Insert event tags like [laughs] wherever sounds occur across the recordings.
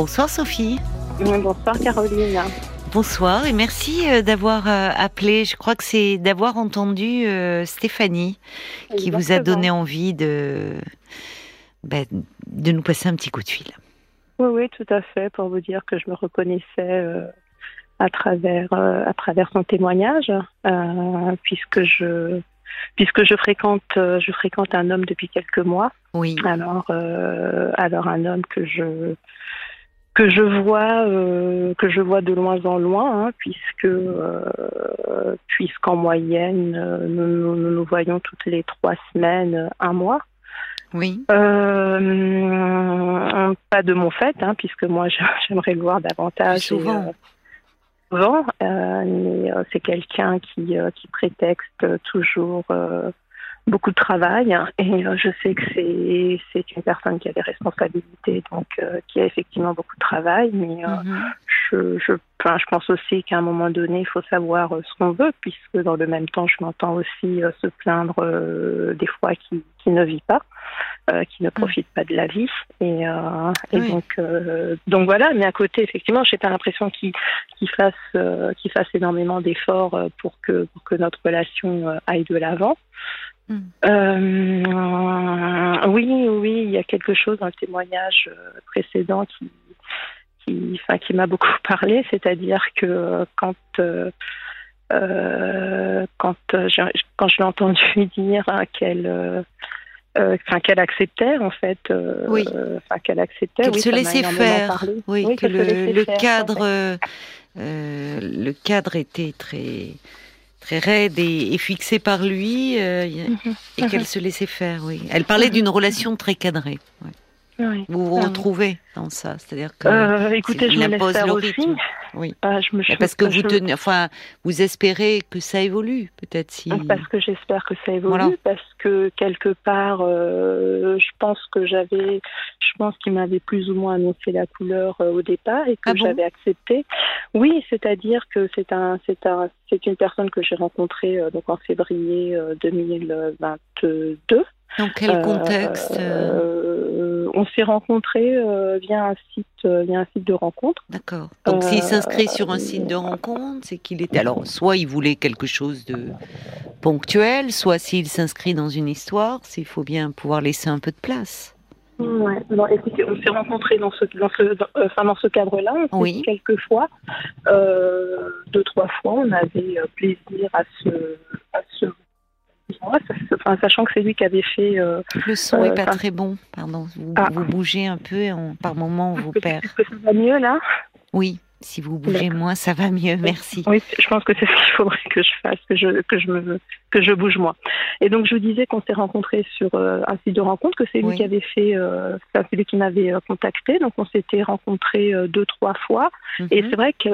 Bonsoir Sophie. Bonsoir Caroline. Bonsoir et merci euh, d'avoir euh, appelé. Je crois que c'est d'avoir entendu euh, Stéphanie qui vous a donné envie de, ben, de nous passer un petit coup de fil. Oui, oui, tout à fait, pour vous dire que je me reconnaissais à, travers, à travers son témoignage, puisque je puisque je fréquente, je fréquente un homme depuis quelques mois. Oui. Alors, alors un homme que je que je vois euh, que je vois de loin en loin, hein, puisque euh, puisqu'en moyenne euh, nous, nous, voyons toutes les trois semaines, un mois. Oui. pas de mon fait, hein, puisque moi [laughs] j'aimerais le voir davantage. Souvent. souvent, mais c'est quelqu'un qui qui prétexte toujours beaucoup de travail et euh, je sais que c'est c'est une personne qui a des responsabilités donc euh, qui a effectivement beaucoup de travail mais euh, mhm. je je, enfin, je pense aussi qu'à un moment donné il faut savoir ce qu'on veut puisque dans le même temps je m'entends aussi se plaindre des fois qui qui ne vit pas qui ne mhm. profite pas de la vie et, et donc donc voilà mais à côté effectivement j'ai pas l'impression qu'il qu'il fasse qu'il fasse énormément d'efforts pour que pour que notre relation aille de l'avant euh, oui, oui, il y a quelque chose dans le témoignage euh, précédent qui, qui, enfin, qui m'a beaucoup [laughs] parlé, c'est-à-dire que euh, quand quand, quand je l'ai entendu [laughs] dire hein, qu'elle enfin qu'elle acceptait en fait oui. qu'elle acceptait qu'elle se laissait faire. oui, que le, le cadre le cadre était très très raide et, fixée par lui, euh, mhm. et qu'elle se laissait faire, oui. Elle parlait mhm. d'une relation très cadrée. Vous vous retrouvez dans ça, c'est-à-dire que euh, écoutez, je me laisse faire aussi. Oui. Ah, je me, parce que vous tenez, enfin, vous espérez que ça évolue, peut-être si. Parce que j'espère que ça évolue, parce que quelque part, euh, je pense que j'avais, je pense qu'il m'avait plus ou moins annoncé la couleur euh, au départ et que ah j'avais accepté. Oui, c'est-à-dire que c'est un, c'est un, c'est une personne que j'ai rencontrée donc en février 2022. Dans quel contexte On s'est rencontrés via un site, via un site de rencontre. D'accord. Donc s'il s'inscrit sur un site de rencontre, c'est qu'il était. Alors, soit il voulait quelque chose de ponctuel, soit s'il s'inscrit dans une histoire, il faut bien pouvoir laisser un peu de place. Ouais. écoutez, on s'est rencontrés dans ce, dans ce, enfin, dans ce cadre-là. Oui. Quelques fois, euh, deux, trois fois, on avait euh, plaisir à se, à se Enfin, sachant que c'est lui qui avait fait. Euh, le son n'est pas très bon, pardon. Vous, ah. vous bougez un peu et par moment on vous perd. Est-ce que ça va mieux là? Oui. Si vous bougez moins, ça va mieux. Merci. Oui, je pense que c'est ce qu'il faudrait que je fasse, que je que je me que je bouge moins. Et donc je vous disais qu'on s'est rencontrés sur euh, un site de rencontre, que c'est lui qui avait fait, euh, c'est lui qui m'avait euh, contacté. Donc on s'était rencontrés euh, deux trois fois. Et mhm. c'est vrai que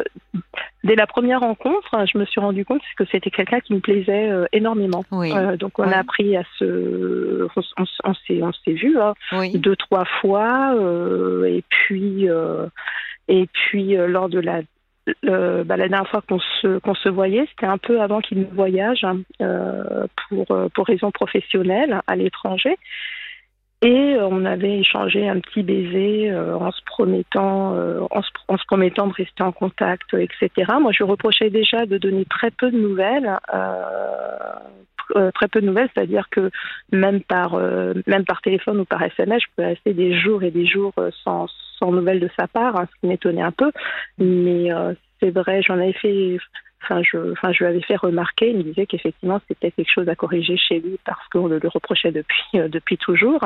dès la première rencontre, je me suis rendu compte que c'était quelqu'un qui me plaisait énormément. Oui. donc on a appris à se, on, on s'est on s'est vu hein, deux trois fois. et puis et puis euh, lors de la bah, la dernière fois qu'on se, qu'on se voyait, c'était un peu avant qu'il ne voyage hein, euh, pour, euh, pour raisons professionnelles à l'étranger. Et on avait échangé un petit baiser en se promettant, en, se, promettant de rester en contact, etc. Moi, je reprochais déjà de donner très peu de nouvelles, très peu de nouvelles, c'est-à-dire que même par, même par téléphone ou par SMS, je pouvais rester des jours et des jours sans, sans nouvelles de sa part, hein, ce qui m'étonnait un peu. Mais euh, c'est vrai, j'en avais fait. Enfin je, enfin, je lui avais fait remarquer, il me disait qu'effectivement c'était quelque chose à corriger chez lui parce qu'on le, reprochait depuis, euh, depuis toujours.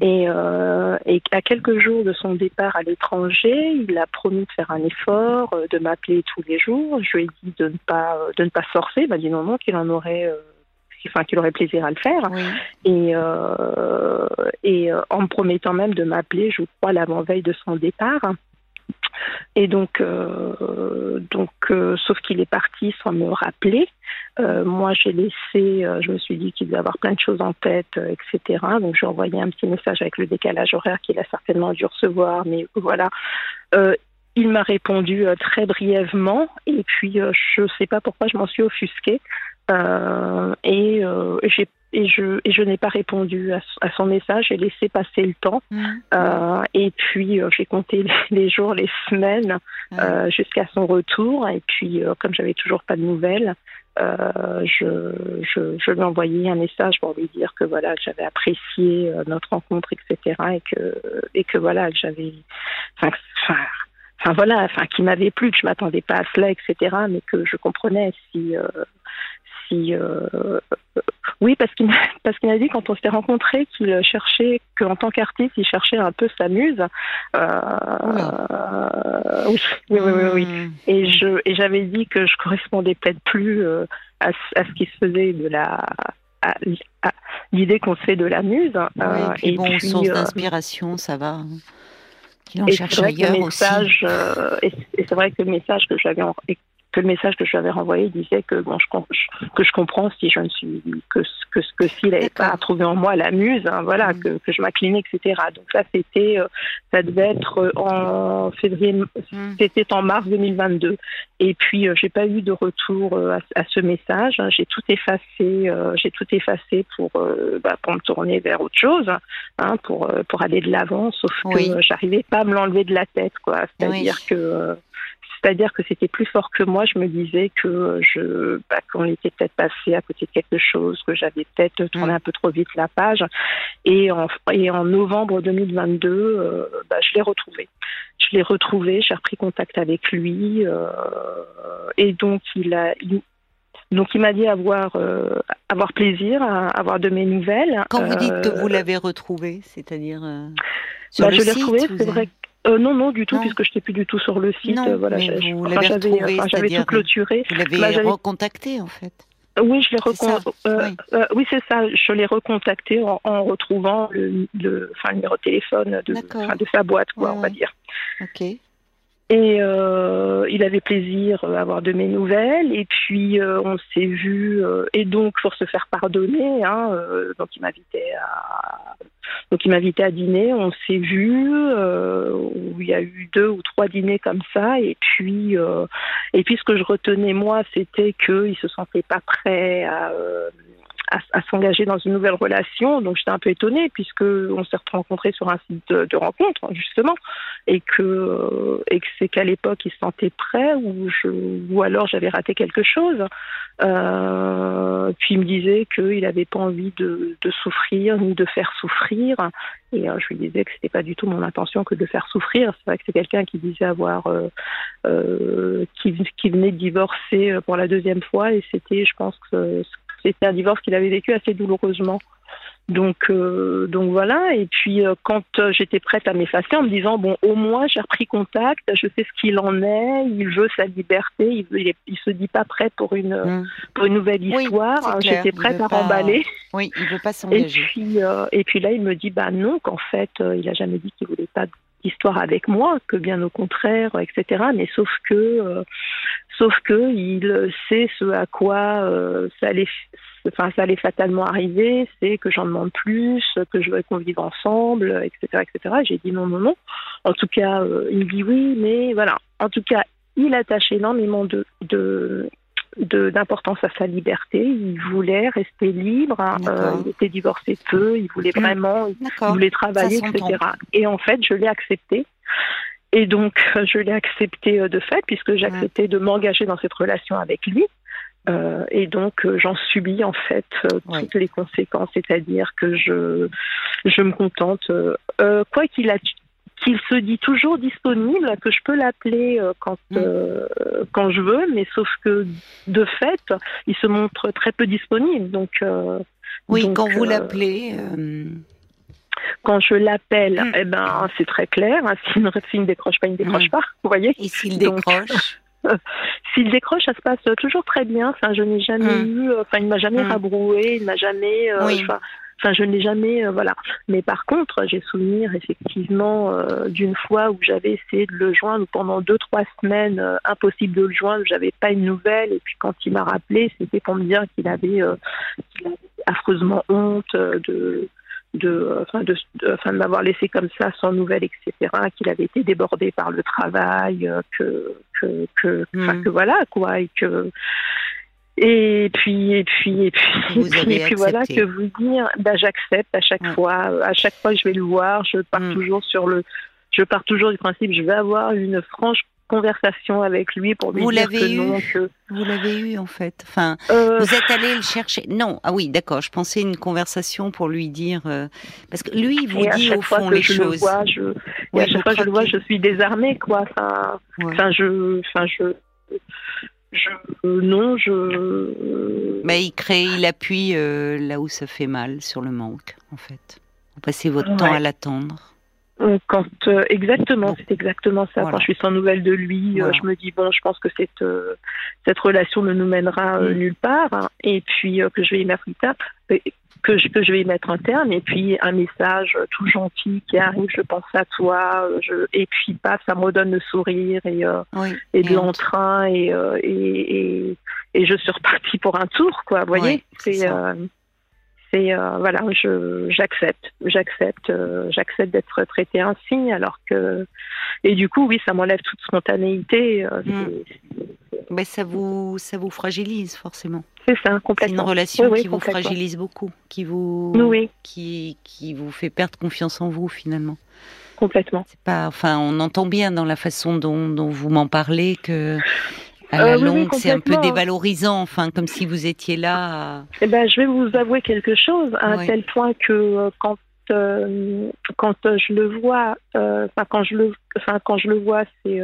Et, euh, et à quelques jours de son départ à l'étranger, il a promis de faire un effort, de m'appeler tous les jours. Je lui ai dit de ne pas, de ne pas forcer. Il m'a dit non, non, qu'il en aurait enfin qu'il aurait plaisir à le faire. Et, euh, et euh, en me promettant même de m'appeler, je crois, l'avant-veille de son départ. Et donc, euh, donc sauf qu'il est parti sans me rappeler. moi, j'ai laissé, je me suis dit qu'il devait avoir plein de choses en tête, etc. Donc, j'ai envoyé un petit message avec le décalage horaire qu'il a certainement dû recevoir. Mais voilà, il m'a répondu très brièvement. Et puis, je ne sais pas pourquoi je m'en suis offusquée. Euh, et euh, et je, et je n'ai pas répondu à, son message. J'ai laissé passer le temps. Mmh. Euh, et puis, j'ai compté [laughs] les, jours, les semaines euh, jusqu'à son retour. Et puis, comme j'avais toujours pas de nouvelles, je, je, je, lui ai envoyé un message pour lui dire que voilà, j'avais apprécié notre rencontre, etc. Et que, et que voilà, que j'avais. Enfin, enfin, voilà, enfin, qui m'avait plu, que je m'attendais pas à cela, etc. Mais que je comprenais si si euh, oui parce qu'il [laughs] parce qu'il m'a dit quand on s'était rencontrés qu'il cherchait qu'en tant qu'artiste il cherchait un peu sa muse. Euh, oui, oui, oui, oui, hmm. et je et j'avais dit que je correspondais peut-être plus euh, à, à, ce qui se faisait de la l'idée qu'on se fait de la muse et, puis, bon source d'inspiration ça va qu'il en cherche ailleurs aussi. et, c'est vrai que le message que j'avais le message que je lui avais renvoyé disait que bon, je, que je comprends si je ne suis que que que s'il n'avait pas trouvé en moi la muse, hein, voilà, mm. que, que je m'inclinais, etc. Donc ça, c'était, euh, ça devait être euh, en février, mm. c'était en mars 2022. Et puis, euh, j'ai pas eu de retour à, ce message. Hein. J'ai tout effacé, j'ai tout effacé pour bah, pour me tourner vers autre chose, hein, pour pour aller de l'avant. Sauf que j'arrivais pas à me l'enlever de la tête, quoi. C'est-à-dire que c'est-à-dire que c'était plus fort que moi. Je me disais que je, bah, qu'on était peut-être passé à côté de quelque chose, que j'avais peut-être tourné mm. un peu trop vite la page. Et en, et en novembre 2022, euh, bah, je l'ai retrouvé. Je l'ai retrouvé, j'ai repris contact avec lui, euh, et donc il a, donc il m'a dit avoir euh, avoir plaisir à avoir de mes nouvelles. Quand vous dites que vous l'avez retrouvé, c'est-à-dire sur bah, le je l'ai retrouvé, c'est vrai. Euh, non, non, du tout, puisque je n'étais plus du tout sur le site. Non, voilà, j'avais tout clôturé. Vous l'avez bah, recontacté, en fait. Oui, je l'ai recontacté. Euh, euh, oui, c'est ça. Je l'ai recontacté en, retrouvant le, le, le, numéro de téléphone de, de sa boîte, quoi, on va dire. Ok. Et euh, il avait plaisir à avoir de mes nouvelles. Et puis euh, on s'est vu. Euh, et donc pour se faire pardonner, hein, euh, donc il m'invitait à donc il m'invitait à dîner. On s'est vu. où il y a eu deux ou trois dîners comme ça. Et puis et puis ce que je retenais moi, c'était qu'il se sentait pas prêt à à, s'engager dans une nouvelle relation. Donc j'étais un peu étonnée puisque on s'est rencontrés sur un site de, rencontre justement et que euh, et que c'est qu'à l'époque il se sentait prêt ou je ou alors j'avais raté quelque chose. Euh, puis il me disait qu'il n'avait pas envie de, de, souffrir ni de faire souffrir. Et euh, je lui disais que c'était pas du tout mon intention que de faire souffrir. C'est vrai que c'est quelqu'un qui disait avoir euh, euh qui, qui venait de divorcer pour la deuxième fois et c'était, je pense que c'était un divorce qu'il avait vécu assez douloureusement. Donc, euh, donc voilà. Et puis, euh, quand euh, j'étais prête à m'effacer en me disant, bon, au moins j'ai repris contact, je sais ce qu'il en est, il veut sa liberté, il, veut, il, se dit pas prêt pour une, mmh. pour une nouvelle histoire. j'étais prête à remballer. Oui, il veut pas s'engager. Et puis, et puis là, il me dit, bah non, qu'en fait, il a jamais dit qu'il voulait pas d'histoire avec moi, que bien au contraire, etc. Mais sauf que Sauf que il sait ce à quoi euh, ça allait, enfin ça allait fatalement arriver, c'est que j'en demande plus, que je veux qu'on vive ensemble, etc., etc. J'ai dit non, non, non. En tout cas, euh, il me dit oui, mais voilà. En tout cas, il attache énormément de d'importance à sa liberté. Il voulait rester libre. Hein. Euh, il était divorcé peu. Il voulait mmh. vraiment, il voulait travailler, etc. Et en fait, je l'ai accepté. Et donc, je l'ai accepté euh, de fait, puisque j'ai accepté de m'engager dans cette relation avec lui. Euh, et donc, euh, j'en subis en fait toutes les conséquences, c'est-à-dire que je, je me contente, quoi qu'il qu'il se dit toujours disponible, que je peux l'appeler quand mm. quand je veux, mais sauf que de fait, il se montre très peu disponible. Donc oui, quand vous l'appelez, quand je l'appelle, mm. eh ben, c'est très clair. Hein, s'il ne décroche pas, il ne décroche mm. pas. Vous voyez Et s'il décroche [laughs] S'il décroche, ça se passe toujours très bien. Enfin, je n'ai jamais eu, enfin, il m'a jamais rabroué, il m'a jamais, euh, enfin, je ne l'ai jamais, euh, voilà. Mais par contre, j'ai souvenir effectivement euh, d'une fois où j'avais essayé de le joindre pendant deux trois semaines, impossible de le joindre, j'avais pas une nouvelle. Et puis quand il m'a rappelé, c'était pour me dire qu'il avait, avait affreusement honte de de, enfin de, de m'avoir laissé comme ça sans nouvelles, etc., qu'il avait été débordé par le travail, euh, que, que, que, hmm. que voilà, quoi, et que, Et puis, et puis, et puis, et puis, voilà que vous dire, bah, j'accepte à chaque fois. À chaque fois que je vais le voir, je pars mm. toujours sur le, je pars toujours du principe, je vais avoir une franche conversation avec lui pour lui vous dire que eu, non. Vous l'avez eu en fait. Enfin, euh, vous êtes allé le chercher. Non, ah oui, d'accord. Je pensais une conversation pour lui dire euh, parce que lui il vous dit au fond les choses. Le vois, je, et à chaque fois que je le vois, je suis désarmée quoi. Enfin, enfin je, enfin je. Je, non, je. Mais il crée, il appuie euh, là où ça fait mal sur le manque, en fait. Vous passez votre temps à l'attendre. Euh, quand euh, exactement, c'est exactement ça. Quand je suis sans nouvelles de lui, euh, je me dis bon, je pense que cette cette relation ne nous mènera mm. nulle part, hein, et puis que je vais y mettre une tape, que je, que je vais y mettre un terme, et puis un message tout gentil qui arrive, je pense à toi, je, et puis paf, ça me redonne le sourire et et de l'entrain et, et, et je suis repartie pour un tour, quoi. Vous voyez, c'est c'est euh, voilà, je j'accepte, j'accepte, euh, j'accepte d'être traité ainsi, alors que et du coup, oui, ça m'enlève toute spontanéité. Euh. Mais ça vous ça vous fragilise forcément. C'est ça, complètement. C'est une relation qui vous fragilise beaucoup, qui vous oui. qui qui vous fait perdre confiance en vous finalement. Complètement. C'est pas, enfin, on entend bien dans la façon dont, dont vous m'en parlez que à la euh, longue, c'est un peu dévalorisant, enfin, comme si vous étiez là. Eh ben, je vais vous avouer quelque chose, à un tel point que euh, quand euh, quand je le vois, enfin quand je le, enfin quand je le vois, c'est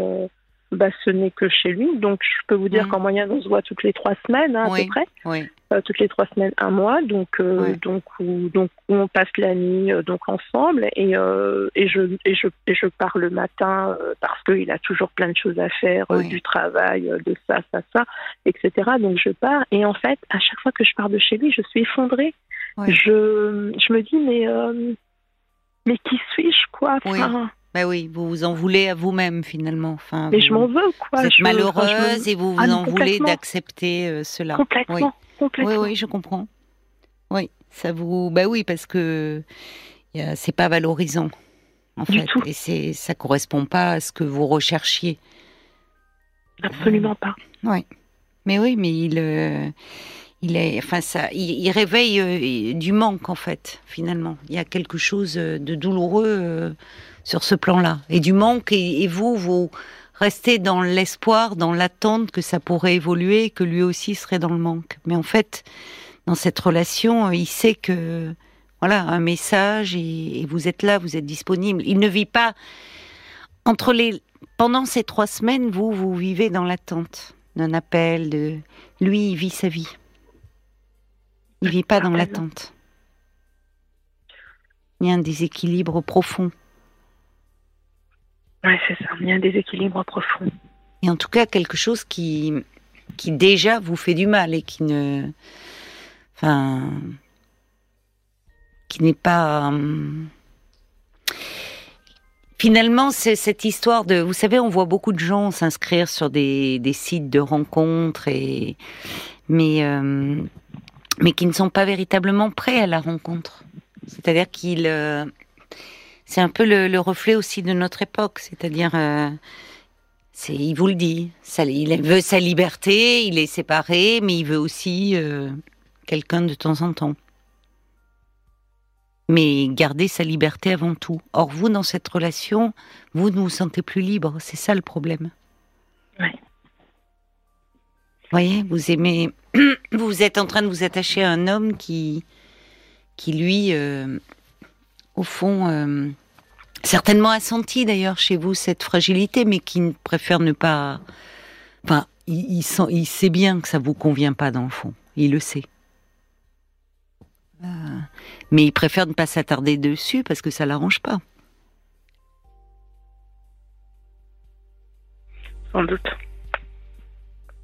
bah, ce n'est que chez lui. Donc, je peux vous dire mm. qu'en moyenne, on se voit toutes les trois semaines, hein, à peu près. Oui. Euh, toutes les trois semaines, un mois. Donc, euh, donc, où, donc, on passe la nuit euh, donc ensemble. Et, et, je, et, je, et je pars le matin parce qu'il a toujours plein de choses à faire, du travail, de ça, ça, ça, etc. Donc, je pars. Et en fait, à chaque fois que je pars de chez lui, je suis effondrée. Je, je me dis, mais, mais qui suis-je, quoi? Bah oui, vous vous en voulez à vous-même finalement. Enfin, mais je m'en veux quoi. Vous êtes malheureuse et vous vous ah, en voulez d'accepter euh, cela. Complètement, oui. complètement. Oui, oui, je comprends. Oui, ça vous. Bah oui, parce que c'est pas valorisant en fait, et c'est ça correspond pas à ce que vous recherchiez. Absolument pas. Oui, mais oui, mais il. Euh, il est, enfin ça, il, réveille euh, du manque en fait. Finalement, il y a quelque chose de douloureux sur ce plan-là et du manque et, vous vous restez dans l'espoir, dans l'attente que ça pourrait évoluer, que lui aussi serait dans le manque. Mais en fait, dans cette relation, il sait que voilà un message et, vous êtes là, vous êtes disponible. Il ne vit pas entre les pendant ces trois semaines, vous vous vivez dans l'attente d'un appel. De lui, il vit sa vie. Il vit pas dans l'attente. Il y a un déséquilibre profond. Oui, c'est ça. Il y a un déséquilibre profond. Et en tout cas, quelque chose qui, qui déjà vous fait du mal et qui ne. Enfin. qui n'est pas. Hum, finalement, c'est cette histoire de. Vous savez, on voit beaucoup de gens s'inscrire sur des, des, sites de rencontres, et, mais, hum, mais qui ne sont pas véritablement prêts à la rencontre. C'est-à-dire qu'ils. Euh, c'est un peu le, reflet aussi de notre époque, c'est-à-dire, euh, c'est, il vous le dit, ça, il veut sa liberté, il est séparé, mais il veut aussi euh, quelqu'un de temps en temps. Mais garder sa liberté avant tout. Or, vous, dans cette relation, vous ne vous sentez plus libre, c'est ça le problème. Oui. Vous voyez, vous aimez, [clears throat] vous êtes en train de vous attacher à un homme qui, qui lui, euh, au fond, certainement a senti d'ailleurs chez vous cette fragilité, mais qui préfère ne pas. Enfin, il, sent, il sait bien que ça vous convient pas dans le fond. Il le sait. Euh, mais il préfère ne pas s'attarder dessus parce que ça l'arrange pas. Sans doute.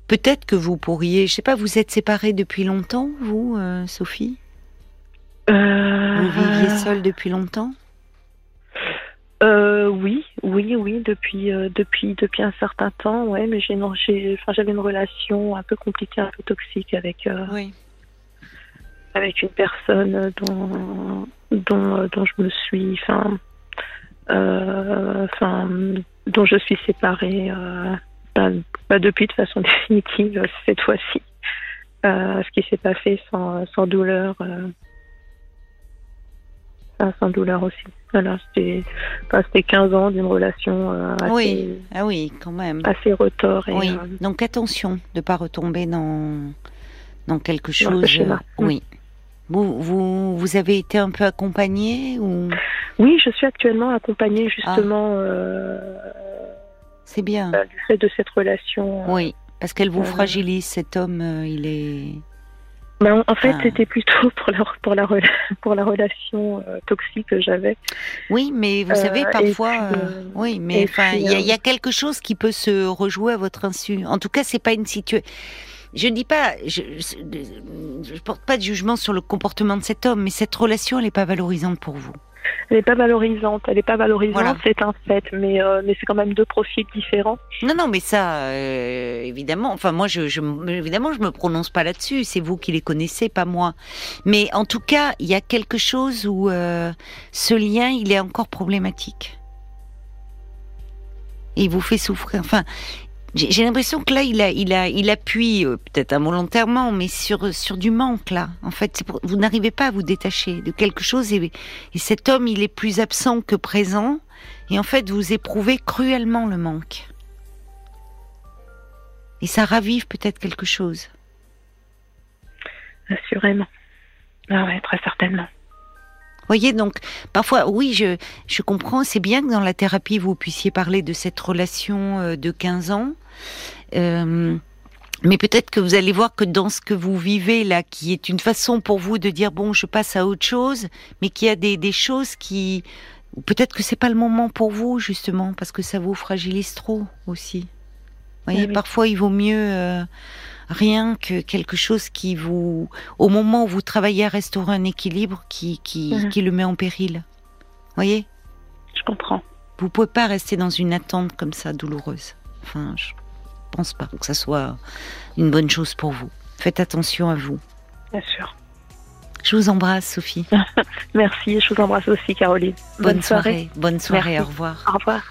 Peut-être que vous pourriez, je sais pas, vous êtes séparés depuis longtemps, vous, euh, Sophie? Euh... Vous viviez seule depuis longtemps? Euh, oui, oui, oui, depuis euh, depuis depuis un certain temps, ouais, mais j'ai enfin j'avais une relation un peu compliquée, un peu toxique avec euh, avec une personne dont dont dont je me suis, enfin enfin dont je suis séparée, pas, pas, depuis de façon [laughs] définitive cette fois-ci. ce qui s'est pas fait sans, sans douleur. Sans douleur aussi. Voilà, c'était, 15 ans d'une relation assez, oui. Ah oui, quand même. assez retors. Et, oui. Donc attention de ne pas retomber dans, dans quelque chose. oui. Vous, vous, vous avez été un peu accompagnée ou? Oui, je suis actuellement accompagnée justement. Ah. Euh, C'est bien. Euh, du fait de cette relation. Euh, oui, parce qu'elle vous fragilise. Cet homme, il est. Ben, en fait, ah. c'était plutôt [laughs] pour la, pour la, [laughs] pour la relation toxique que j'avais. Oui, mais vous savez, parfois, oui, mais enfin, il y, y, a quelque chose qui peut se rejouer à votre insu. En tout cas, c'est pas une situation je ne dis pas, je, ne porte pas de jugement sur le comportement de cet homme, mais cette relation, elle n'est pas valorisante pour vous. Elle n'est pas valorisante, elle n'est pas valorisante, c'est un fait, mais, euh, mais c'est quand même deux profils différents. Non, non, mais ça, euh, évidemment, enfin moi, je, je, évidemment, je me prononce pas là-dessus, c'est vous qui les connaissez, pas moi. Mais en tout cas, il y a quelque chose où euh, ce lien, il est encore problématique. il vous fait souffrir. Enfin, j'ai l'impression que là, il, a, il, a, il appuie, euh, peut-être involontairement, mais sur, sur du manque, là. En fait, vous n'arrivez pas à vous détacher de quelque chose et, et, cet homme, il est plus absent que présent. Et en fait, vous éprouvez cruellement le manque. Et ça ravive peut-être quelque chose. Assurément. Ah très certainement voyez, donc parfois, oui, je, je comprends, c'est bien que dans la thérapie, vous puissiez parler de cette relation euh, de 15 ans. Euh, mais peut-être que vous allez voir que dans ce que vous vivez là, qui est une façon pour vous de dire bon, je passe à autre chose, mais qu'il y a des, des choses qui, peut-être que c'est pas le moment pour vous justement parce que ça vous fragilise trop aussi. Vous voyez, parfois il vaut mieux euh, rien que quelque chose qui vous, au moment où vous travaillez à restaurer un équilibre, qui, qui, mhm. qui le met en péril. Voyez? Je comprends. Vous pouvez pas rester dans une attente comme ça douloureuse. Enfin, je pense pas que ça soit une bonne chose pour vous. Faites attention à vous. Bien sûr. Je vous embrasse, Sophie. [laughs] Merci, je vous embrasse aussi, Caroline. Bonne, soirée. Bonne soirée, au revoir. Au revoir.